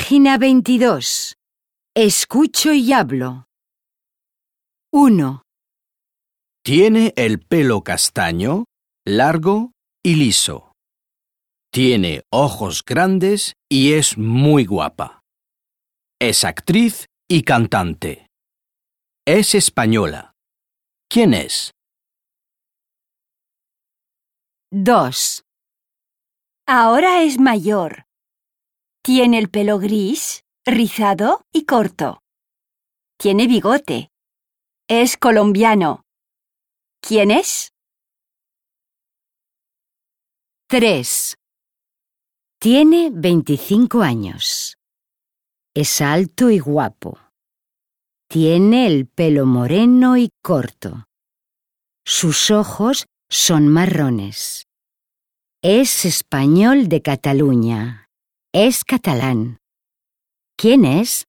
Página 22. Escucho y hablo. 1, Tiene el pelo castaño, largo y liso. Tiene ojos grandes y es muy guapa. Es actriz y cantante. Es española. ¿Quién es? 2, Ahora es mayor. Tiene el pelo gris, rizado y corto. Tiene bigote. Es colombiano. ¿Quién es? 3. Tiene 25 años. Es alto y guapo. Tiene el pelo moreno y corto. Sus ojos son marrones. Es español de Cataluña. Es catalán. ¿Quién es?